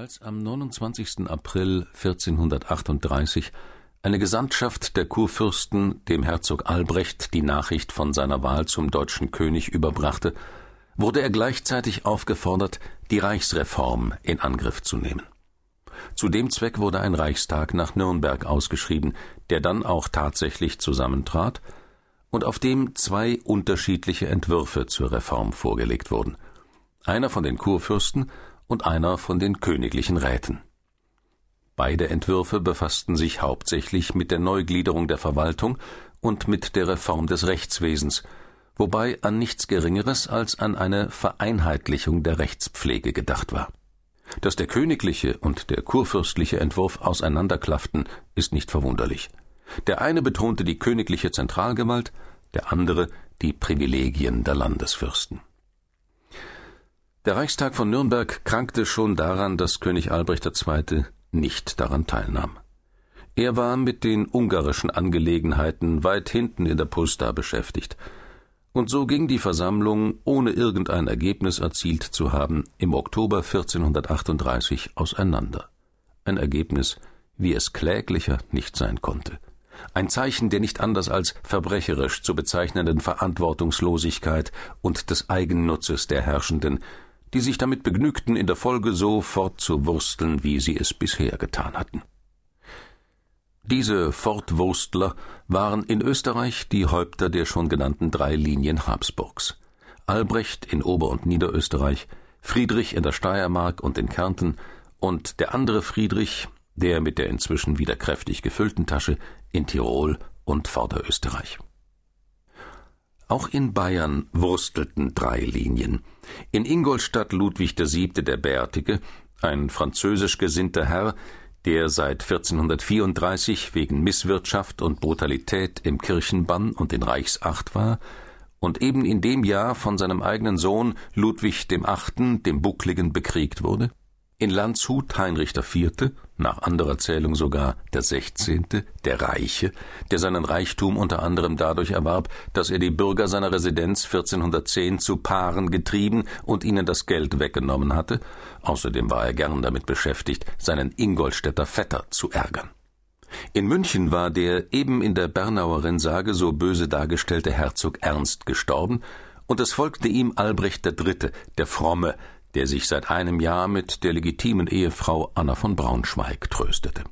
Als am 29. April 1438 eine Gesandtschaft der Kurfürsten dem Herzog Albrecht die Nachricht von seiner Wahl zum deutschen König überbrachte, wurde er gleichzeitig aufgefordert, die Reichsreform in Angriff zu nehmen. Zu dem Zweck wurde ein Reichstag nach Nürnberg ausgeschrieben, der dann auch tatsächlich zusammentrat und auf dem zwei unterschiedliche Entwürfe zur Reform vorgelegt wurden. Einer von den Kurfürsten und einer von den königlichen Räten. Beide Entwürfe befassten sich hauptsächlich mit der Neugliederung der Verwaltung und mit der Reform des Rechtswesens, wobei an nichts Geringeres als an eine Vereinheitlichung der Rechtspflege gedacht war. Dass der königliche und der kurfürstliche Entwurf auseinanderklafften, ist nicht verwunderlich. Der eine betonte die königliche Zentralgewalt, der andere die Privilegien der Landesfürsten. Der Reichstag von Nürnberg krankte schon daran, dass König Albrecht II. nicht daran teilnahm. Er war mit den ungarischen Angelegenheiten weit hinten in der Pusta beschäftigt, und so ging die Versammlung, ohne irgendein Ergebnis erzielt zu haben, im Oktober 1438 auseinander. Ein Ergebnis, wie es kläglicher nicht sein konnte. Ein Zeichen der nicht anders als verbrecherisch zu bezeichnenden Verantwortungslosigkeit und des Eigennutzes der Herrschenden, die sich damit begnügten, in der Folge so fortzuwursteln, wie sie es bisher getan hatten. Diese Fortwurstler waren in Österreich die Häupter der schon genannten drei Linien Habsburgs. Albrecht in Ober- und Niederösterreich, Friedrich in der Steiermark und in Kärnten und der andere Friedrich, der mit der inzwischen wieder kräftig gefüllten Tasche, in Tirol und Vorderösterreich. Auch in Bayern wurstelten drei Linien. In Ingolstadt Ludwig VII. der Bärtige, ein französisch gesinnter Herr, der seit 1434 wegen Misswirtschaft und Brutalität im Kirchenbann und in Reichsacht war und eben in dem Jahr von seinem eigenen Sohn Ludwig VIII., dem Buckligen, bekriegt wurde, in Landshut Heinrich IV., nach anderer Zählung sogar der Sechzehnte, der Reiche, der seinen Reichtum unter anderem dadurch erwarb, dass er die Bürger seiner Residenz 1410 zu Paaren getrieben und ihnen das Geld weggenommen hatte, außerdem war er gern damit beschäftigt, seinen Ingolstädter Vetter zu ärgern. In München war der eben in der Bernauer Rennsage so böse dargestellte Herzog Ernst gestorben, und es folgte ihm Albrecht III., der Fromme, der sich seit einem Jahr mit der legitimen Ehefrau Anna von Braunschweig tröstete.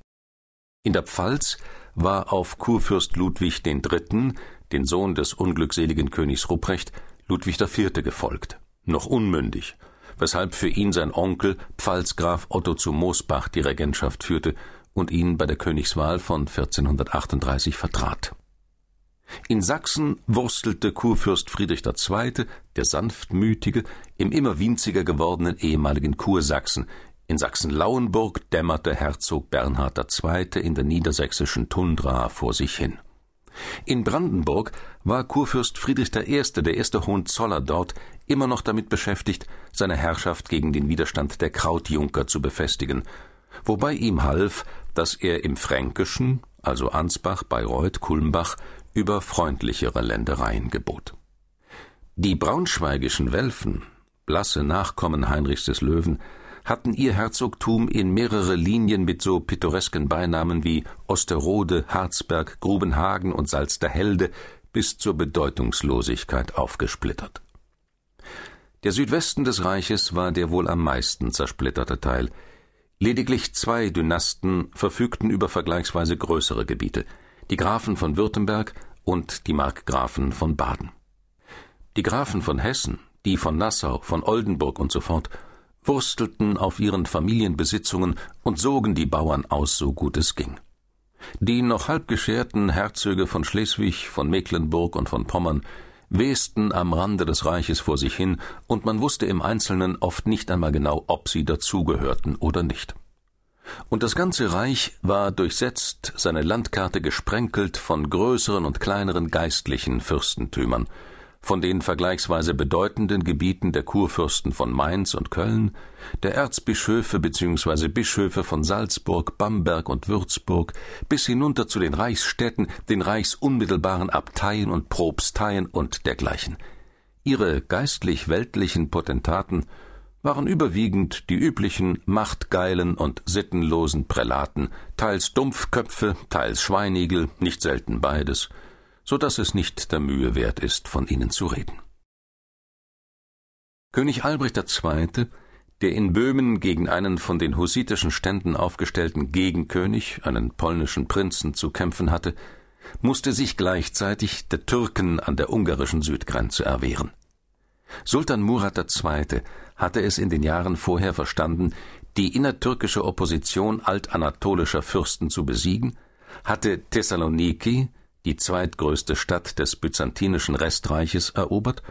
In der Pfalz war auf Kurfürst Ludwig III., den Sohn des unglückseligen Königs Rupprecht, Ludwig IV. gefolgt, noch unmündig, weshalb für ihn sein Onkel Pfalzgraf Otto zu Moosbach die Regentschaft führte und ihn bei der Königswahl von 1438 vertrat. In Sachsen wurstelte Kurfürst Friedrich II., der sanftmütige, im immer winziger gewordenen ehemaligen Kursachsen, in Sachsen-Lauenburg dämmerte Herzog Bernhard II. in der niedersächsischen Tundra vor sich hin. In Brandenburg war Kurfürst Friedrich I., der erste Hohenzoller dort, immer noch damit beschäftigt, seine Herrschaft gegen den Widerstand der Krautjunker zu befestigen, wobei ihm half, dass er im Fränkischen, also Ansbach, Bayreuth, Kulmbach, über freundlichere Ländereien gebot. Die braunschweigischen Welfen, blasse Nachkommen Heinrichs des Löwen, hatten ihr Herzogtum in mehrere Linien mit so pittoresken Beinamen wie Osterode, Harzberg, Grubenhagen und Salzderhelde bis zur Bedeutungslosigkeit aufgesplittert. Der Südwesten des Reiches war der wohl am meisten zersplitterte Teil. Lediglich zwei Dynasten verfügten über vergleichsweise größere Gebiete, die Grafen von Württemberg und die Markgrafen von Baden. Die Grafen von Hessen, die von Nassau, von Oldenburg und so fort, wurstelten auf ihren Familienbesitzungen und sogen die Bauern aus, so gut es ging. Die noch halbgescherten Herzöge von Schleswig, von Mecklenburg und von Pommern westen am Rande des Reiches vor sich hin, und man wusste im Einzelnen oft nicht einmal genau, ob sie dazugehörten oder nicht. Und das ganze Reich war durchsetzt, seine Landkarte gesprenkelt von größeren und kleineren geistlichen Fürstentümern, von den vergleichsweise bedeutenden Gebieten der Kurfürsten von Mainz und Köln, der Erzbischöfe bzw. Bischöfe von Salzburg, Bamberg und Würzburg, bis hinunter zu den Reichsstädten, den reichsunmittelbaren Abteien und Propsteien und dergleichen. Ihre geistlich-weltlichen Potentaten waren überwiegend die üblichen machtgeilen und sittenlosen Prälaten, teils Dumpfköpfe, teils Schweinigel, nicht selten beides, so dass es nicht der Mühe wert ist, von ihnen zu reden. König Albrecht II., der in Böhmen gegen einen von den hussitischen Ständen aufgestellten Gegenkönig, einen polnischen Prinzen, zu kämpfen hatte, musste sich gleichzeitig der Türken an der ungarischen Südgrenze erwehren. Sultan Murat II. hatte es in den Jahren vorher verstanden, die innertürkische Opposition altanatolischer Fürsten zu besiegen, hatte Thessaloniki, die zweitgrößte Stadt des byzantinischen Restreiches, erobert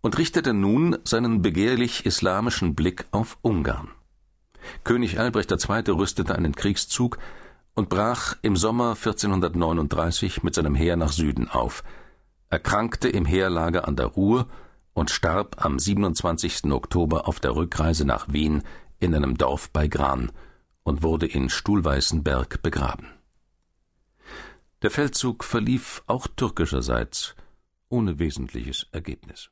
und richtete nun seinen begehrlich islamischen Blick auf Ungarn. König Albrecht II. rüstete einen Kriegszug und brach im Sommer 1439 mit seinem Heer nach Süden auf, erkrankte im Heerlager an der Ruhr und starb am 27. Oktober auf der Rückreise nach Wien in einem Dorf bei Gran und wurde in Stuhlweißenberg begraben. Der Feldzug verlief auch türkischerseits ohne wesentliches Ergebnis